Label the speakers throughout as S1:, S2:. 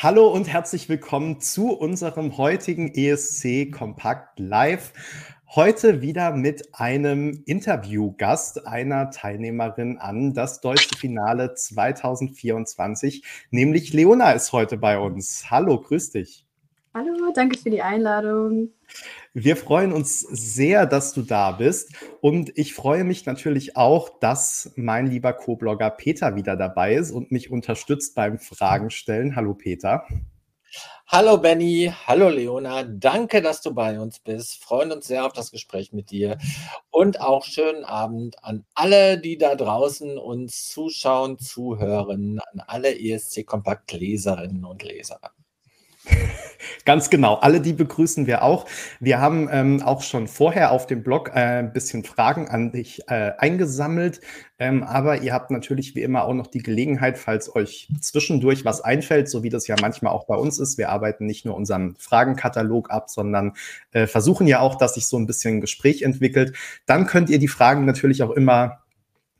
S1: Hallo und herzlich willkommen zu unserem heutigen ESC Kompakt Live. Heute wieder mit einem Interviewgast, einer Teilnehmerin an das deutsche Finale 2024, nämlich Leona ist heute bei uns. Hallo, grüß dich.
S2: Hallo, danke für die Einladung.
S1: Wir freuen uns sehr, dass du da bist. Und ich freue mich natürlich auch, dass mein lieber Co-Blogger Peter wieder dabei ist und mich unterstützt beim Fragen stellen. Hallo Peter.
S3: Hallo Benny, hallo Leona, danke, dass du bei uns bist. Freuen uns sehr auf das Gespräch mit dir und auch schönen Abend an alle, die da draußen uns zuschauen, zuhören, an alle ESC Kompakt Leserinnen und Leser.
S1: Ganz genau. Alle die begrüßen wir auch. Wir haben ähm, auch schon vorher auf dem Blog äh, ein bisschen Fragen an dich äh, eingesammelt. Ähm, aber ihr habt natürlich wie immer auch noch die Gelegenheit, falls euch zwischendurch was einfällt, so wie das ja manchmal auch bei uns ist. Wir arbeiten nicht nur unseren Fragenkatalog ab, sondern äh, versuchen ja auch, dass sich so ein bisschen ein Gespräch entwickelt. Dann könnt ihr die Fragen natürlich auch immer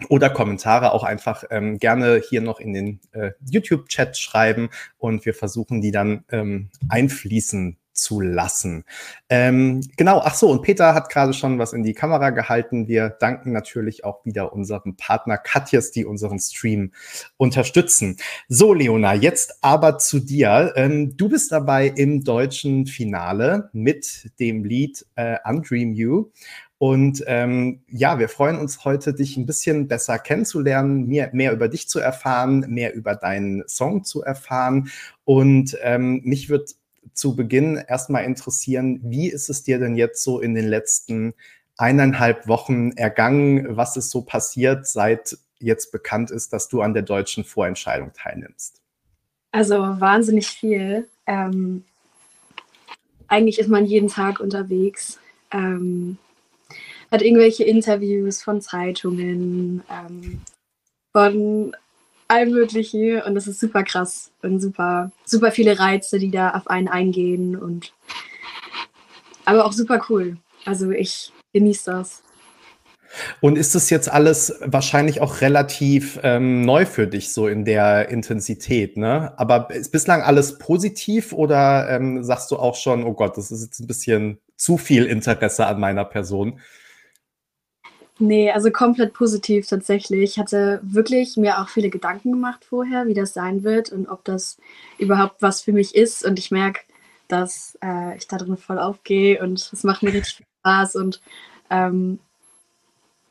S1: oder Kommentare auch einfach ähm, gerne hier noch in den äh, YouTube-Chat schreiben und wir versuchen die dann ähm, einfließen zu lassen. Ähm, genau, ach so, und Peter hat gerade schon was in die Kamera gehalten. Wir danken natürlich auch wieder unserem Partner Katjes, die unseren Stream unterstützen. So, Leona, jetzt aber zu dir. Ähm, du bist dabei im deutschen Finale mit dem Lied äh, Undream You. Und ähm, ja, wir freuen uns heute, dich ein bisschen besser kennenzulernen, mehr, mehr über dich zu erfahren, mehr über deinen Song zu erfahren. Und ähm, mich wird zu Beginn erstmal interessieren, wie ist es dir denn jetzt so in den letzten eineinhalb Wochen ergangen? Was ist so passiert, seit jetzt bekannt ist, dass du an der deutschen Vorentscheidung teilnimmst?
S2: Also wahnsinnig viel. Ähm, eigentlich ist man jeden Tag unterwegs. Ähm, hat irgendwelche Interviews von Zeitungen, ähm, von allem Möglichen und das ist super krass und super, super viele Reize, die da auf einen eingehen und aber auch super cool. Also ich genieße das.
S1: Und ist das jetzt alles wahrscheinlich auch relativ ähm, neu für dich, so in der Intensität, ne? Aber ist bislang alles positiv oder ähm, sagst du auch schon, oh Gott, das ist jetzt ein bisschen zu viel Interesse an meiner Person?
S2: Nee, also komplett positiv tatsächlich. Ich hatte wirklich mir auch viele Gedanken gemacht vorher, wie das sein wird und ob das überhaupt was für mich ist. Und ich merke, dass äh, ich da drin voll aufgehe und es macht mir richtig viel Spaß und ähm,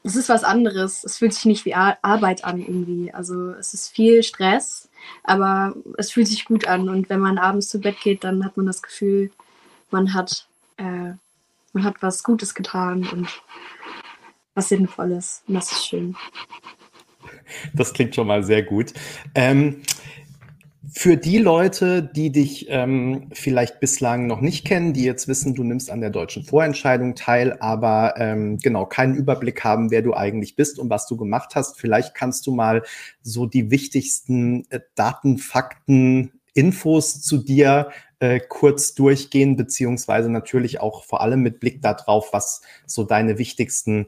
S2: es ist was anderes. Es fühlt sich nicht wie Ar Arbeit an irgendwie. Also es ist viel Stress, aber es fühlt sich gut an. Und wenn man abends zu Bett geht, dann hat man das Gefühl, man hat, äh, man hat was Gutes getan und was Sinnvolles. Und das ist schön.
S1: Das klingt schon mal sehr gut. Ähm, für die Leute, die dich ähm, vielleicht bislang noch nicht kennen, die jetzt wissen, du nimmst an der deutschen Vorentscheidung teil, aber ähm, genau keinen Überblick haben, wer du eigentlich bist und was du gemacht hast, vielleicht kannst du mal so die wichtigsten äh, Daten, Fakten, Infos zu dir äh, kurz durchgehen, beziehungsweise natürlich auch vor allem mit Blick darauf, was so deine wichtigsten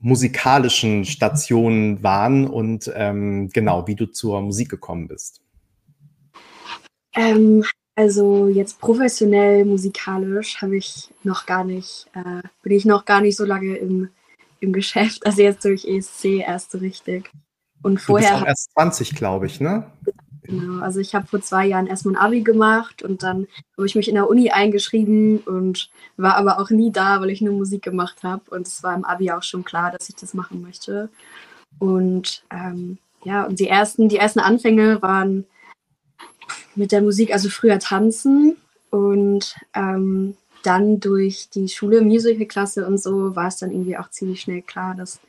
S1: musikalischen Stationen waren und ähm, genau, wie du zur Musik gekommen bist.
S2: Ähm, also jetzt professionell musikalisch habe ich noch gar nicht, äh, bin ich noch gar nicht so lange im, im Geschäft, also jetzt durch ESC erst so richtig.
S1: Und vorher. Du bist auch erst 20, glaube ich, ne?
S2: Genau, also ich habe vor zwei Jahren erstmal ein Abi gemacht und dann habe ich mich in der Uni eingeschrieben und war aber auch nie da, weil ich nur Musik gemacht habe. Und es war im Abi auch schon klar, dass ich das machen möchte. Und ähm, ja, und die ersten, die ersten Anfänge waren mit der Musik, also früher tanzen und ähm, dann durch die Schule, Musicalklasse und so, war es dann irgendwie auch ziemlich schnell klar, dass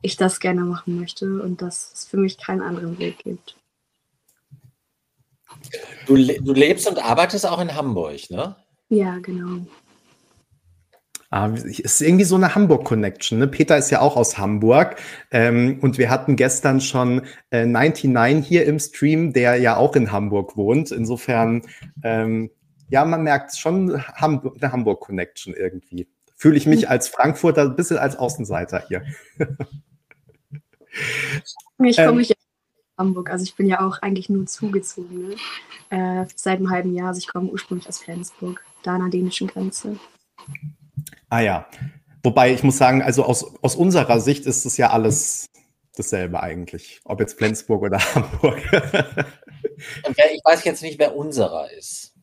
S2: ich das gerne machen möchte und dass es für mich keinen anderen Weg gibt.
S3: Du, du lebst und arbeitest auch in Hamburg, ne?
S2: Ja, genau.
S1: Ah, ist irgendwie so eine Hamburg-Connection. Ne? Peter ist ja auch aus Hamburg. Ähm, und wir hatten gestern schon äh, 99 hier im Stream, der ja auch in Hamburg wohnt. Insofern, ähm, ja, man merkt schon Hamburg, eine Hamburg-Connection irgendwie. Fühle ich mich hm. als Frankfurter ein bisschen als Außenseiter hier.
S2: ich komme ähm, mich Hamburg. Also ich bin ja auch eigentlich nur zugezogen, ne? äh, seit einem halben Jahr. Also ich komme ursprünglich aus Flensburg, da an der dänischen Grenze.
S1: Ah ja. Wobei ich muss sagen, also aus, aus unserer Sicht ist es ja alles dasselbe eigentlich. Ob jetzt Flensburg oder Hamburg.
S3: ich weiß jetzt nicht, wer unserer ist.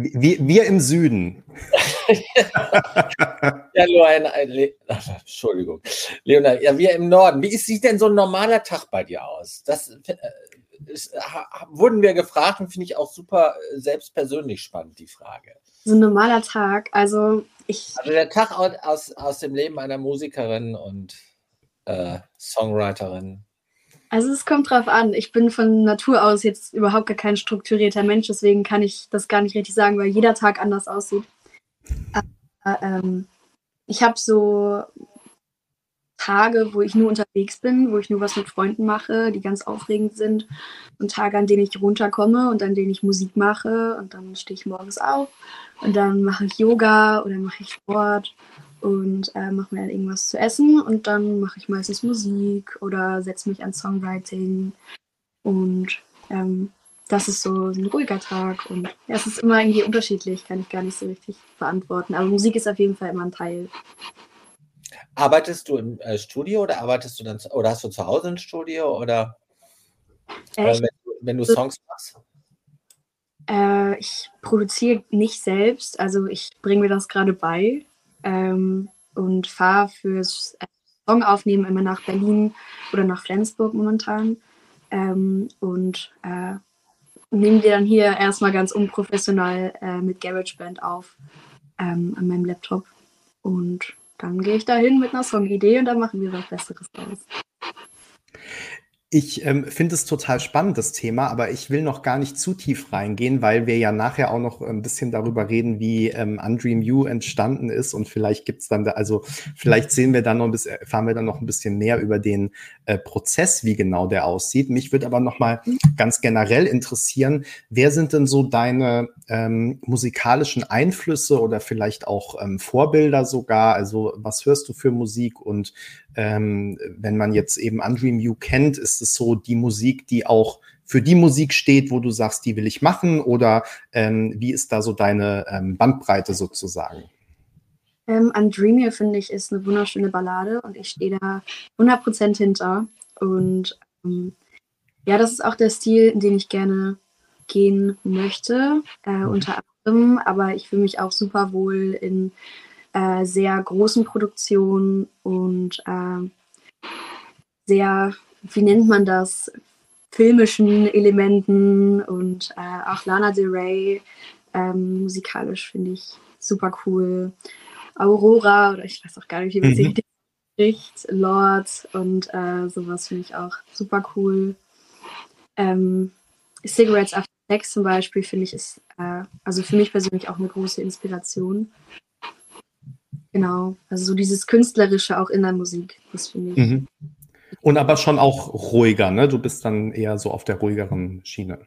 S1: Wir, wir im Süden.
S3: ja, Luana, Le Entschuldigung. Leonard, ja, wir im Norden. Wie sieht denn so ein normaler Tag bei dir aus? Das äh, ist, wurden wir gefragt und finde ich auch super äh, selbst persönlich spannend, die Frage.
S2: So ein normaler Tag, also ich.
S3: Also der Tag aus, aus dem Leben einer Musikerin und äh, Songwriterin.
S2: Also es kommt drauf an. Ich bin von Natur aus jetzt überhaupt gar kein strukturierter Mensch, deswegen kann ich das gar nicht richtig sagen, weil jeder Tag anders aussieht. Aber, ähm, ich habe so Tage, wo ich nur unterwegs bin, wo ich nur was mit Freunden mache, die ganz aufregend sind. Und Tage, an denen ich runterkomme und an denen ich Musik mache. Und dann stehe ich morgens auf und dann mache ich Yoga oder mache ich Sport und äh, mache mir dann irgendwas zu essen und dann mache ich meistens Musik oder setze mich an Songwriting und ähm, das ist so ein ruhiger Tag und ja, es ist immer irgendwie unterschiedlich, kann ich gar nicht so richtig beantworten. Aber Musik ist auf jeden Fall immer ein Teil.
S3: Arbeitest du im äh, Studio oder arbeitest du dann oder hast du zu Hause ein Studio oder
S2: äh, wenn,
S3: wenn, du Songs machst?
S2: Äh, ich produziere nicht selbst, also ich bringe mir das gerade bei ähm, und fahre fürs äh, Song aufnehmen immer nach Berlin oder nach Flensburg momentan. Ähm, und äh, nehme die dann hier erstmal ganz unprofessional äh, mit GarageBand auf ähm, an meinem Laptop. Und dann gehe ich dahin mit einer Songidee und dann machen wir was Besseres draus.
S1: Ich ähm, finde es total spannend, das Thema, aber ich will noch gar nicht zu tief reingehen, weil wir ja nachher auch noch ein bisschen darüber reden, wie ähm, Undream You entstanden ist und vielleicht gibt's dann da, also vielleicht sehen wir dann noch ein bisschen, erfahren wir dann noch ein bisschen mehr über den äh, Prozess, wie genau der aussieht. Mich würde aber noch mal ganz generell interessieren, wer sind denn so deine ähm, musikalischen Einflüsse oder vielleicht auch ähm, Vorbilder sogar? Also was hörst du für Musik und ähm, wenn man jetzt eben Undream You kennt, ist es so die Musik, die auch für die Musik steht, wo du sagst, die will ich machen? Oder ähm, wie ist da so deine ähm, Bandbreite sozusagen?
S2: Ähm, Undream You, finde ich, ist eine wunderschöne Ballade und ich stehe da 100% hinter. Und ähm, ja, das ist auch der Stil, in den ich gerne gehen möchte, äh, mhm. unter anderem. Aber ich fühle mich auch super wohl in äh, sehr großen Produktionen und äh, sehr, wie nennt man das, filmischen Elementen und äh, auch Lana Del Rey ähm, musikalisch finde ich super cool. Aurora oder ich weiß auch gar nicht, wie man sie mhm. spricht, Lord und äh, sowas finde ich auch super cool. Ähm, Cigarettes After Sex zum Beispiel finde ich ist äh, also für mich persönlich auch eine große Inspiration. Genau, also so dieses Künstlerische auch in der Musik, das finde ich. Mhm.
S1: Und aber schon auch ruhiger, ne? Du bist dann eher so auf der ruhigeren Schiene.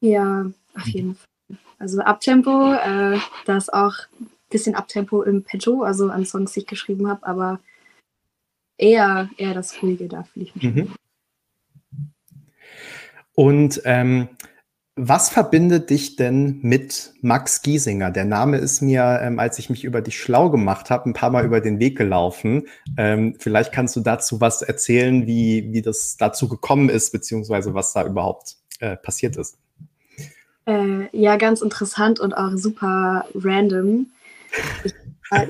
S2: Ja, auf jeden Fall. Also Abtempo, äh, da ist auch ein bisschen Abtempo im Petto, also an Songs, die ich geschrieben habe, aber eher, eher das Ruhige, da fühle ich mich. Mhm.
S1: Und ähm, was verbindet dich denn mit Max Giesinger? Der Name ist mir, ähm, als ich mich über dich schlau gemacht habe, ein paar Mal über den Weg gelaufen. Ähm, vielleicht kannst du dazu was erzählen, wie, wie das dazu gekommen ist, beziehungsweise was da überhaupt äh, passiert ist.
S2: Äh, ja, ganz interessant und auch super random. Ich war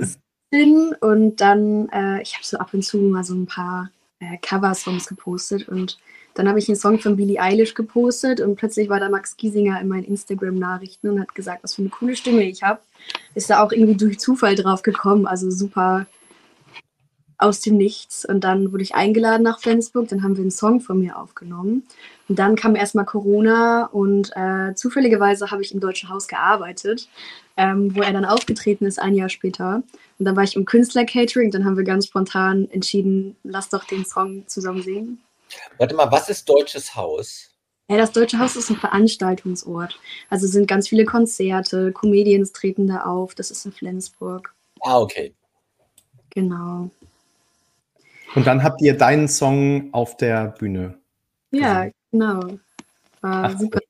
S2: bin und dann, äh, ich habe so ab und zu mal so ein paar äh, Cover-Songs gepostet und dann habe ich einen Song von Billie Eilish gepostet und plötzlich war da Max Giesinger in meinen Instagram-Nachrichten und hat gesagt, was für eine coole Stimme ich habe. Ist da auch irgendwie durch Zufall drauf gekommen, also super aus dem Nichts. Und dann wurde ich eingeladen nach Flensburg, dann haben wir einen Song von mir aufgenommen. Und dann kam erstmal Corona und äh, zufälligerweise habe ich im Deutschen Haus gearbeitet, ähm, wo er dann aufgetreten ist, ein Jahr später. Und dann war ich im Künstler-Catering, dann haben wir ganz spontan entschieden, lass doch den Song zusammen singen.
S3: Warte mal, was ist Deutsches Haus?
S2: Ja, das Deutsche Haus ist ein Veranstaltungsort. Also sind ganz viele Konzerte, Comedians treten da auf. Das ist in Flensburg.
S3: Ah, okay.
S2: Genau.
S1: Und dann habt ihr deinen Song auf der Bühne
S2: Ja, genau. War Ach, super.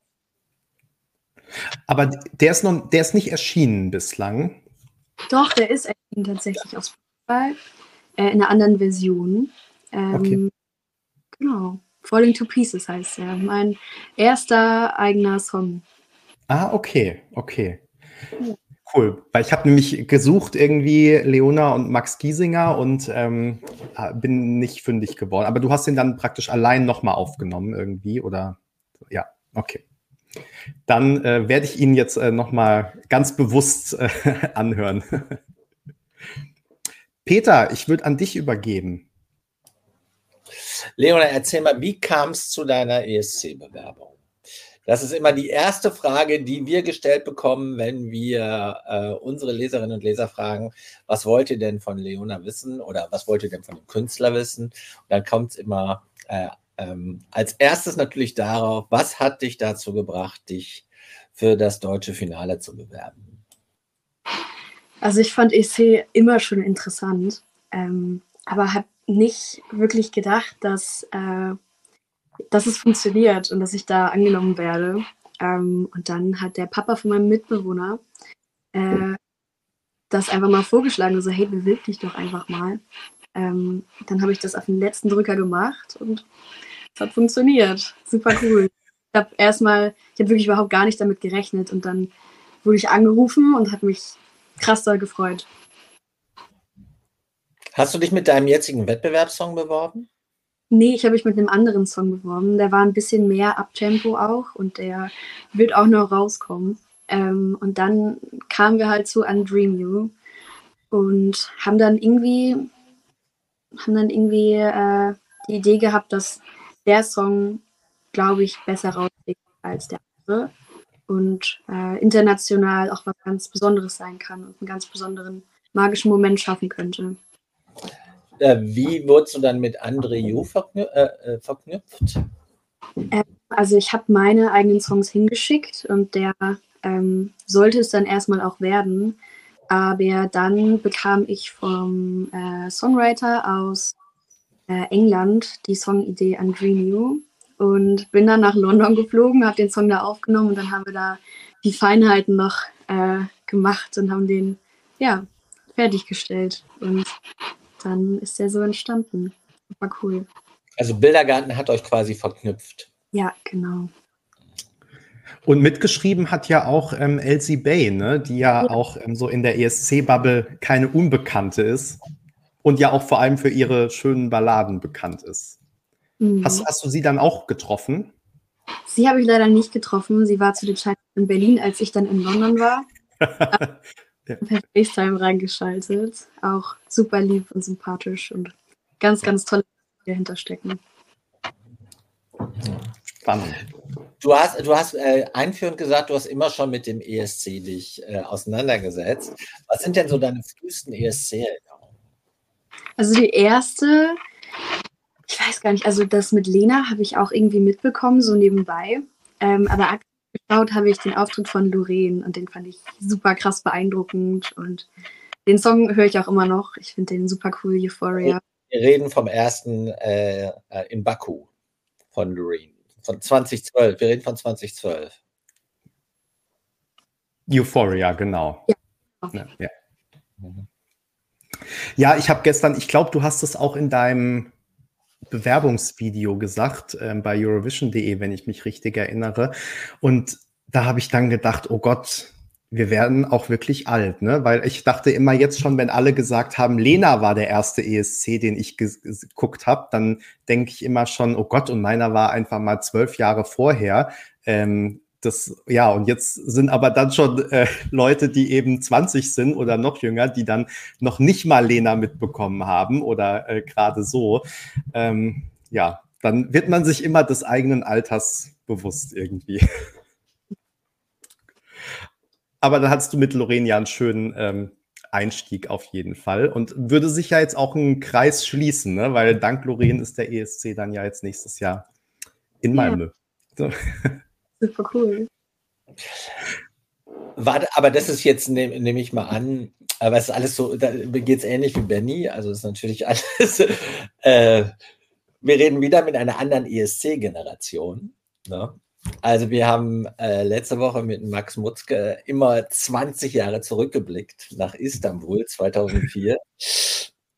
S1: Aber der ist noch, der ist nicht erschienen bislang.
S2: Doch, der ist erschienen tatsächlich aus Spotify. Äh, in einer anderen Version. Ähm, okay. Genau. Falling to Pieces heißt er. Mein erster eigener Song.
S1: Ah, okay, okay. Ja. Cool, weil ich habe nämlich gesucht irgendwie Leona und Max Giesinger und ähm, bin nicht fündig geworden. Aber du hast ihn dann praktisch allein nochmal aufgenommen irgendwie, oder? Ja, okay. Dann äh, werde ich ihn jetzt äh, nochmal ganz bewusst äh, anhören. Peter, ich würde an dich übergeben.
S3: Leona, erzähl mal, wie kam es zu deiner ESC-Bewerbung? Das ist immer die erste Frage, die wir gestellt bekommen, wenn wir äh, unsere Leserinnen und Leser fragen, was wollt ihr denn von Leona wissen oder was wollt ihr denn von dem Künstler wissen? Und dann kommt es immer äh, ähm, als erstes natürlich darauf, was hat dich dazu gebracht, dich für das deutsche Finale zu bewerben?
S2: Also ich fand EC immer schon interessant, ähm, aber habe nicht wirklich gedacht, dass, äh, dass es funktioniert und dass ich da angenommen werde. Ähm, und dann hat der Papa von meinem Mitbewohner äh, das einfach mal vorgeschlagen, so hey, bewirb dich doch einfach mal. Ähm, dann habe ich das auf den letzten Drücker gemacht und es hat funktioniert. Super cool. Ich habe erstmal, ich habe wirklich überhaupt gar nicht damit gerechnet und dann wurde ich angerufen und habe mich krass doll gefreut.
S3: Hast du dich mit deinem jetzigen Wettbewerbssong beworben?
S2: Nee, ich habe mich mit einem anderen Song beworben. Der war ein bisschen mehr Abtempo auch und der wird auch noch rauskommen. Ähm, und dann kamen wir halt zu Undream You und haben dann irgendwie, haben dann irgendwie äh, die Idee gehabt, dass der Song, glaube ich, besser rausgeht als der andere und äh, international auch was ganz Besonderes sein kann und einen ganz besonderen magischen Moment schaffen könnte.
S3: Äh, wie wurdest du dann mit André Ju verknü äh, äh, verknüpft?
S2: Ähm, also ich habe meine eigenen Songs hingeschickt und der ähm, sollte es dann erstmal auch werden. Aber dann bekam ich vom äh, Songwriter aus äh, England die Songidee an Dream You und bin dann nach London geflogen, habe den Song da aufgenommen und dann haben wir da die Feinheiten noch äh, gemacht und haben den ja fertiggestellt und dann ist der so entstanden. War cool.
S3: Also Bildergarten hat euch quasi verknüpft.
S2: Ja, genau.
S1: Und mitgeschrieben hat ja auch ähm, Elsie Bay, ne? die ja, ja. auch ähm, so in der ESC-Bubble keine Unbekannte ist und ja auch vor allem für ihre schönen Balladen bekannt ist. Mhm. Hast, hast du sie dann auch getroffen?
S2: Sie habe ich leider nicht getroffen. Sie war zu der Zeit in Berlin, als ich dann in London war. ja. per FaceTime reingeschaltet. Auch super lieb und sympathisch und ganz, ganz tolle die dahinter stecken.
S3: Spannend. Du hast, du hast äh, einführend gesagt, du hast immer schon mit dem ESC dich äh, auseinandergesetzt. Was sind denn so deine frühesten ESC-Erinnerungen?
S2: Also die erste, ich weiß gar nicht, also das mit Lena habe ich auch irgendwie mitbekommen, so nebenbei. Ähm, aber geschaut habe ich den Auftritt von Lorraine und den fand ich super krass beeindruckend und den Song höre ich auch immer noch. Ich finde den super cool, Euphoria.
S3: Wir reden vom ersten äh, äh in Baku von Lorraine, von 2012. Wir reden von 2012.
S1: Euphoria, genau. Ja, ja, ja. ja ich habe gestern, ich glaube, du hast es auch in deinem Bewerbungsvideo gesagt ähm, bei Eurovision.de, wenn ich mich richtig erinnere. Und da habe ich dann gedacht, oh Gott, wir werden auch wirklich alt, ne? Weil ich dachte immer jetzt schon, wenn alle gesagt haben, Lena war der erste ESC, den ich geguckt habe, dann denke ich immer schon, oh Gott, und meiner war einfach mal zwölf Jahre vorher. Ähm, das, ja, und jetzt sind aber dann schon äh, Leute, die eben 20 sind oder noch jünger, die dann noch nicht mal Lena mitbekommen haben oder äh, gerade so. Ähm, ja, dann wird man sich immer des eigenen Alters bewusst irgendwie. aber dann hattest du mit Lorraine ja einen schönen ähm, Einstieg auf jeden Fall und würde sich ja jetzt auch ein Kreis schließen, ne? weil dank Lorraine ist der ESC dann ja jetzt nächstes Jahr in Malmö. Ja. So.
S2: Super cool.
S3: Warte, aber das ist jetzt, nehme nehm ich mal an, aber es ist alles so, da geht es ähnlich wie Benny, also ist natürlich alles, äh, wir reden wieder mit einer anderen ESC-Generation. Ne? Also wir haben äh, letzte Woche mit Max Mutzke immer 20 Jahre zurückgeblickt nach Istanbul 2004.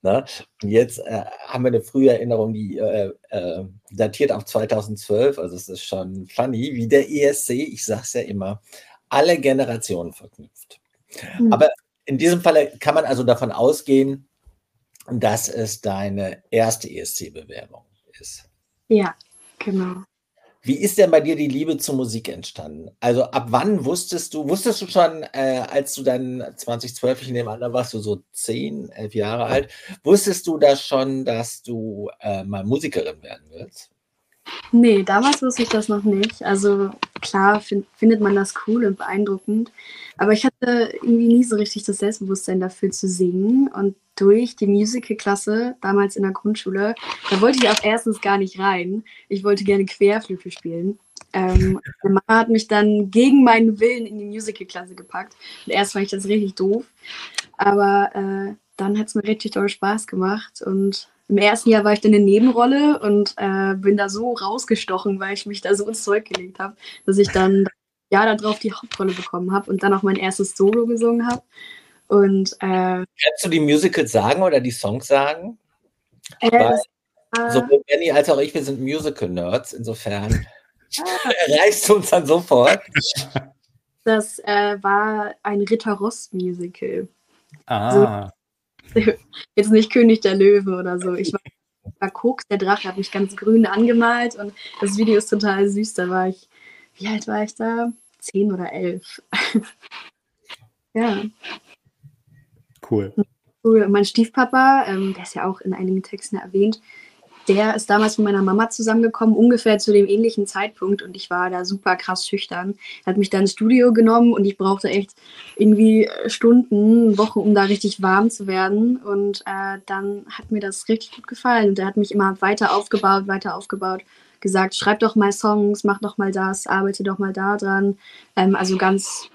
S3: Ne? Und jetzt äh, haben wir eine frühe Erinnerung, die äh, äh, datiert auf 2012. Also es ist schon funny, wie der ESC, ich sage es ja immer, alle Generationen verknüpft. Mhm. Aber in diesem Fall kann man also davon ausgehen, dass es deine erste ESC-Bewerbung ist.
S2: Ja, genau.
S3: Wie ist denn bei dir die Liebe zur Musik entstanden? Also ab wann wusstest du, wusstest du schon, äh, als du dann 2012, ich nehme an, da warst du so 10, 11 Jahre alt, wusstest du da schon, dass du äh, mal Musikerin werden willst?
S2: Nee, damals wusste ich das noch nicht. Also klar find, findet man das cool und beeindruckend, aber ich hatte irgendwie nie so richtig das Selbstbewusstsein dafür zu singen und durch die Musical-Klasse, damals in der Grundschule, da wollte ich auch erstens gar nicht rein. Ich wollte gerne Querflöte spielen. Ähm, meine Mama hat mich dann gegen meinen Willen in die Musical-Klasse gepackt. Und erst fand ich das richtig doof. Aber äh, dann hat es mir richtig toll Spaß gemacht. Und im ersten Jahr war ich dann eine Nebenrolle und äh, bin da so rausgestochen, weil ich mich da so ins Zeug gelegt habe, dass ich dann ja darauf die Hauptrolle bekommen habe und dann auch mein erstes Solo gesungen habe. Und äh,
S3: kannst du die Musicals sagen oder die Songs sagen? Äh, Weil, äh, sowohl Benny als auch ich, wir sind Musical-Nerds, insofern ah. erreichst du uns dann sofort.
S2: Das äh, war ein Ritter Rost-Musical.
S1: Ah.
S2: So, jetzt nicht König der Löwen oder so. Ich war, war Koks, der Drache hat mich ganz grün angemalt und das Video ist total süß. Da war ich, wie alt war ich da? Zehn oder elf. ja.
S1: Cool.
S2: Cool. Und mein Stiefpapa, ähm, der ist ja auch in einigen Texten erwähnt, der ist damals mit meiner Mama zusammengekommen, ungefähr zu dem ähnlichen Zeitpunkt und ich war da super krass schüchtern. Er hat mich dann ins Studio genommen und ich brauchte echt irgendwie Stunden, Wochen, um da richtig warm zu werden und äh, dann hat mir das richtig gut gefallen und er hat mich immer weiter aufgebaut, weiter aufgebaut, gesagt, schreib doch mal Songs, mach doch mal das, arbeite doch mal da dran. Ähm, also ganz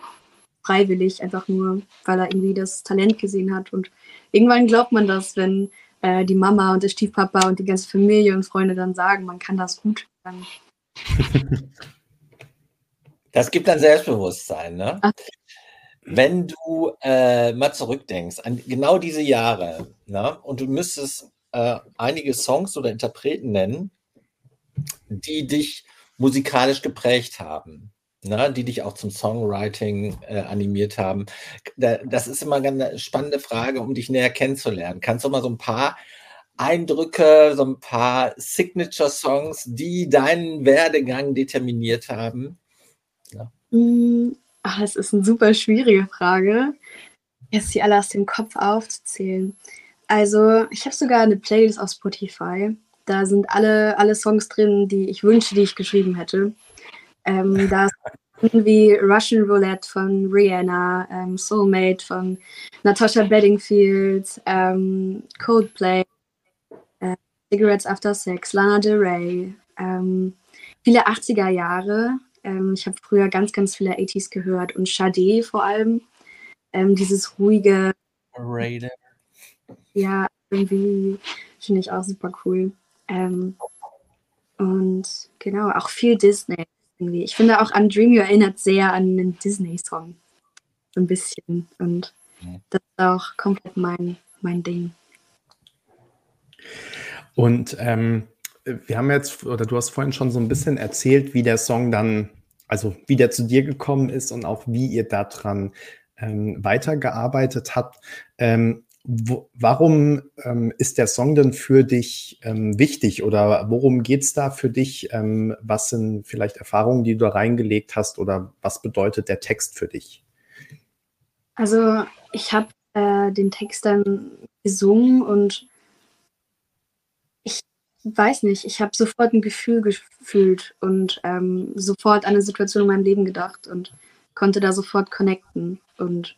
S2: freiwillig, einfach nur, weil er irgendwie das Talent gesehen hat. Und irgendwann glaubt man das, wenn äh, die Mama und der Stiefpapa und die ganze Familie und Freunde dann sagen, man kann das gut. Dann
S3: das gibt dann Selbstbewusstsein, ne? Ach. Wenn du äh, mal zurückdenkst an genau diese Jahre, ne? und du müsstest äh, einige Songs oder Interpreten nennen, die dich musikalisch geprägt haben ne, die dich auch zum Songwriting äh, animiert haben. Da, das ist immer eine spannende Frage, um dich näher kennenzulernen. Kannst du mal so ein paar Eindrücke, so ein paar Signature-Songs, die deinen Werdegang determiniert haben?
S2: Ja. Mm, ach, das ist eine super schwierige Frage, jetzt die alle aus dem Kopf aufzuzählen. Also, ich habe sogar eine Playlist auf Spotify. Da sind alle, alle Songs drin, die ich wünsche, die ich geschrieben hätte. Ähm, da ist wie Russian Roulette von Rihanna, ähm, Soulmate von Natasha Bedingfield, ähm, Coldplay, äh, Cigarettes After Sex, Lana Del Rey, ähm, viele 80er Jahre. Ähm, ich habe früher ganz, ganz viele 80s gehört und Sade vor allem. Ähm, dieses ruhige.
S3: Raider.
S2: Ja, irgendwie finde ich auch super cool. Und genau, auch viel Disney irgendwie. Ich finde auch an Dream You erinnert sehr an einen Disney-Song. So ein bisschen. Und das ist auch komplett mein, mein Ding.
S1: Und ähm, wir haben jetzt, oder du hast vorhin schon so ein bisschen erzählt, wie der Song dann, also wie der zu dir gekommen ist und auch wie ihr daran ähm, weitergearbeitet habt. Ähm, warum ähm, ist der Song denn für dich ähm, wichtig oder worum geht es da für dich? Ähm, was sind vielleicht Erfahrungen, die du da reingelegt hast oder was bedeutet der Text für dich?
S2: Also ich habe äh, den Text dann gesungen und ich weiß nicht, ich habe sofort ein Gefühl gefühlt und ähm, sofort an eine Situation in meinem Leben gedacht und konnte da sofort connecten und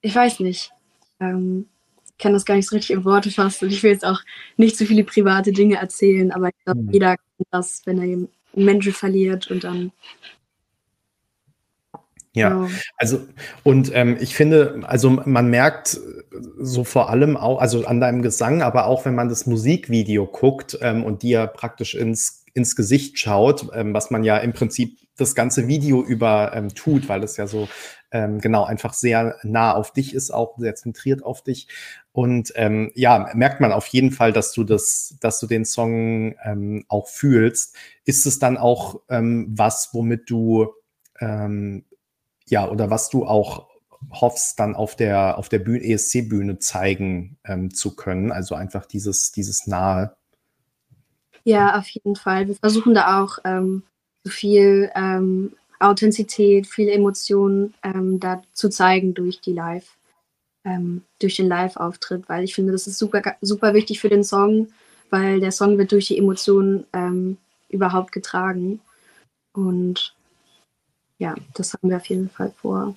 S2: ich weiß nicht, ähm, ich kann das gar nicht so richtig in Worte fassen und ich will jetzt auch nicht so viele private Dinge erzählen, aber ich glaube, mhm. jeder kennt das, wenn er Menschen verliert und dann.
S1: Ja, genau. also und ähm, ich finde, also man merkt so vor allem auch, also an deinem Gesang, aber auch wenn man das Musikvideo guckt ähm, und dir praktisch ins, ins Gesicht schaut, ähm, was man ja im Prinzip das ganze Video über ähm, tut, weil es ja so ähm, genau einfach sehr nah auf dich ist, auch sehr zentriert auf dich. Und ähm, ja, merkt man auf jeden Fall, dass du das, dass du den Song ähm, auch fühlst. Ist es dann auch ähm, was, womit du ähm, ja, oder was du auch hoffst, dann auf der, auf der ESC-Bühne zeigen ähm, zu können. Also einfach dieses, dieses Nahe.
S2: Ja, auf jeden Fall. Wir versuchen da auch ähm, so viel ähm, Authentizität, viele Emotionen ähm, da zu zeigen durch die Live, ähm, durch den Live-Auftritt, weil ich finde, das ist super, super wichtig für den Song, weil der Song wird durch die Emotionen ähm, überhaupt getragen. Und ja, das haben wir auf jeden Fall vor.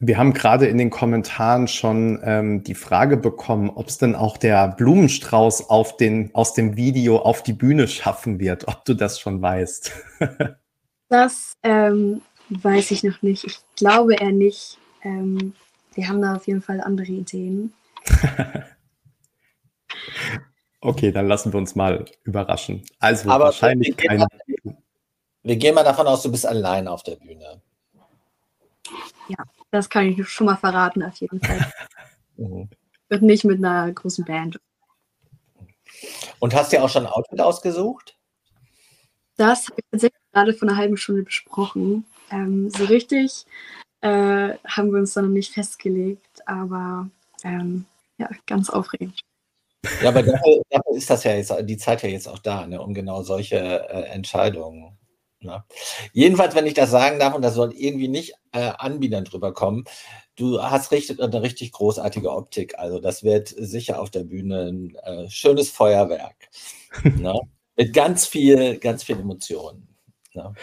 S1: Wir haben gerade in den Kommentaren schon ähm, die Frage bekommen, ob es denn auch der Blumenstrauß auf den, aus dem Video auf die Bühne schaffen wird, ob du das schon weißt.
S2: das ähm, weiß ich noch nicht. Ich glaube eher nicht. Ähm, wir haben da auf jeden Fall andere Ideen.
S1: okay, dann lassen wir uns mal überraschen. Also Aber wahrscheinlich keine.
S3: Wir gehen mal davon aus, du bist allein auf der Bühne.
S2: Ja, das kann ich schon mal verraten, auf jeden Fall. mhm. Und nicht mit einer großen Band.
S3: Und hast du auch schon ein Outfit ausgesucht?
S2: Das habe ich tatsächlich gerade vor einer halben Stunde besprochen. Ähm, so richtig äh, haben wir uns da noch nicht festgelegt, aber ähm, ja, ganz aufregend.
S3: Ja, aber dafür, dafür, ist das ja jetzt die Zeit ja jetzt auch da, ne, um genau solche äh, Entscheidungen ja. Jedenfalls, wenn ich das sagen darf, und das soll irgendwie nicht äh, anbietend drüber kommen, du hast richtig, eine richtig großartige Optik. Also das wird sicher auf der Bühne ein äh, schönes Feuerwerk. ne? Mit ganz viel, ganz viel Emotionen. Ne?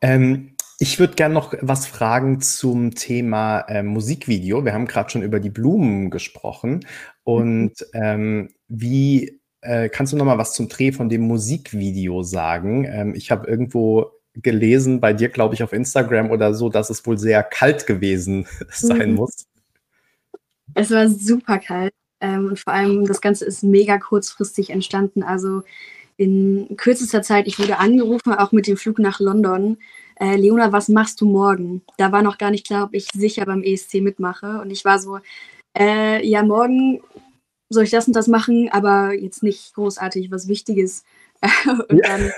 S1: Ähm, ich würde gerne noch was fragen zum Thema äh, Musikvideo. Wir haben gerade schon über die Blumen gesprochen. Und mhm. ähm, wie äh, kannst du noch mal was zum Dreh von dem Musikvideo sagen? Ähm, ich habe irgendwo gelesen, bei dir, glaube ich, auf Instagram oder so, dass es wohl sehr kalt gewesen sein mhm. muss.
S2: Es war super kalt ähm, und vor allem das Ganze ist mega kurzfristig entstanden. Also in kürzester Zeit, ich wurde angerufen, auch mit dem Flug nach London. Äh, Leona, was machst du morgen? Da war noch gar nicht klar, ob ich sicher beim ESC mitmache. Und ich war so, äh, ja, morgen soll ich das und das machen, aber jetzt nicht großartig was Wichtiges. und ja. dann,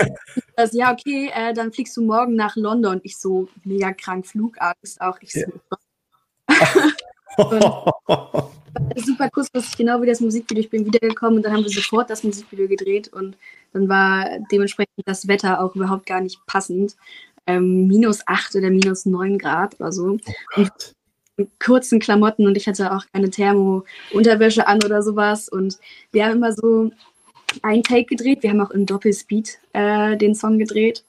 S2: das, ja, okay, äh, dann fliegst du morgen nach London. Ich so, mega krank, Flugangst auch. Ich so, ja. super kurzfristig, genau wie das Musikvideo. Ich bin wiedergekommen und dann haben wir sofort das Musikvideo gedreht und dann war dementsprechend das Wetter auch überhaupt gar nicht passend. Ähm, minus 8 oder minus 9 Grad oder so. Oh kurzen Klamotten und ich hatte auch keine Thermo-Unterwäsche an oder sowas. Und wir haben immer so ein Take gedreht. Wir haben auch im Doppelspeed äh, den Song gedreht.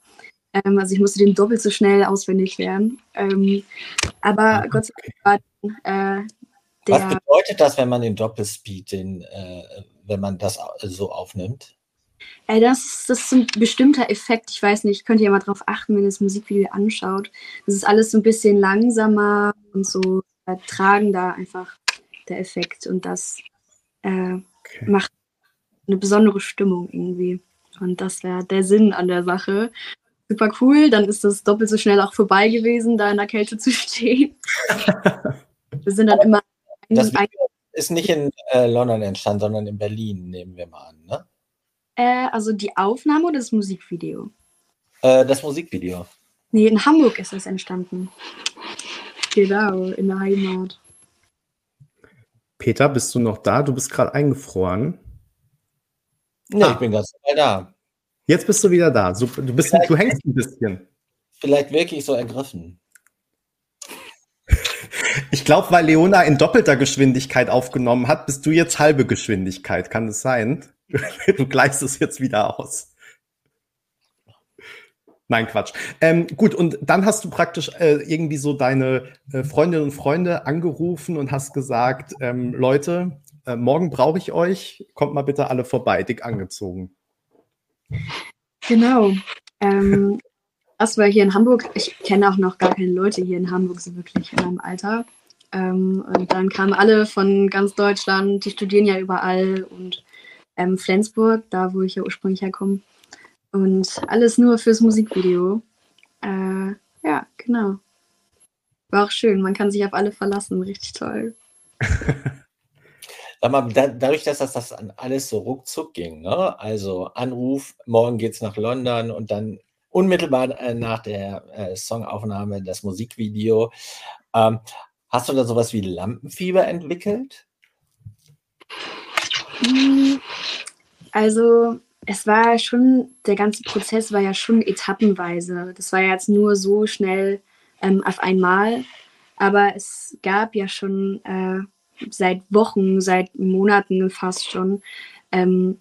S2: Ähm, also ich musste den doppelt so schnell auswendig lernen. Ähm, aber okay. Gott sei Dank
S3: war äh, der. Was bedeutet das, wenn man den Doppelspeed, den, äh, wenn man das so aufnimmt?
S2: Äh, das, das ist ein bestimmter Effekt. Ich weiß nicht, könnt ihr mal drauf achten, wenn ihr das Musikvideo anschaut. Das ist alles so ein bisschen langsamer und so äh, tragender einfach der Effekt. Und das äh, okay. macht eine besondere Stimmung irgendwie. Und das wäre der Sinn an der Sache. Super cool, dann ist das doppelt so schnell auch vorbei gewesen, da in der Kälte zu stehen. Wir sind dann immer.
S3: Das ist nicht in äh, London entstanden, sondern in Berlin, nehmen wir mal an, ne?
S2: Äh, also die Aufnahme oder das Musikvideo?
S3: Äh, das Musikvideo.
S2: Nee, in Hamburg ist es entstanden. Genau, in der Heimat.
S1: Peter, bist du noch da? Du bist gerade eingefroren.
S3: Nee, ah. ich bin ganz normal da.
S1: Jetzt bist du wieder da. Du, bist, du hängst ein bisschen.
S3: Vielleicht wirklich so ergriffen.
S1: Ich glaube, weil Leona in doppelter Geschwindigkeit aufgenommen hat, bist du jetzt halbe Geschwindigkeit. Kann das sein? Du gleichst es jetzt wieder aus. Nein, Quatsch. Ähm, gut, und dann hast du praktisch äh, irgendwie so deine äh, Freundinnen und Freunde angerufen und hast gesagt, ähm, Leute, äh, morgen brauche ich euch, kommt mal bitte alle vorbei, dick angezogen.
S2: Genau. Ähm, weil hier in Hamburg, ich kenne auch noch gar keine Leute hier in Hamburg so wirklich in meinem Alter. Ähm, und dann kamen alle von ganz Deutschland, die studieren ja überall und ähm, Flensburg, da wo ich ja ursprünglich herkomme. Und alles nur fürs Musikvideo. Äh, ja, genau. War auch schön, man kann sich auf alle verlassen, richtig toll.
S3: Sag mal, da, dadurch, dass das, das alles so ruckzuck ging, ne? also Anruf, morgen geht's nach London und dann unmittelbar äh, nach der äh, Songaufnahme das Musikvideo. Ähm, hast du da sowas wie Lampenfieber entwickelt?
S2: Also es war schon, der ganze Prozess war ja schon etappenweise. Das war jetzt nur so schnell ähm, auf einmal. Aber es gab ja schon äh, seit Wochen, seit Monaten fast schon ähm,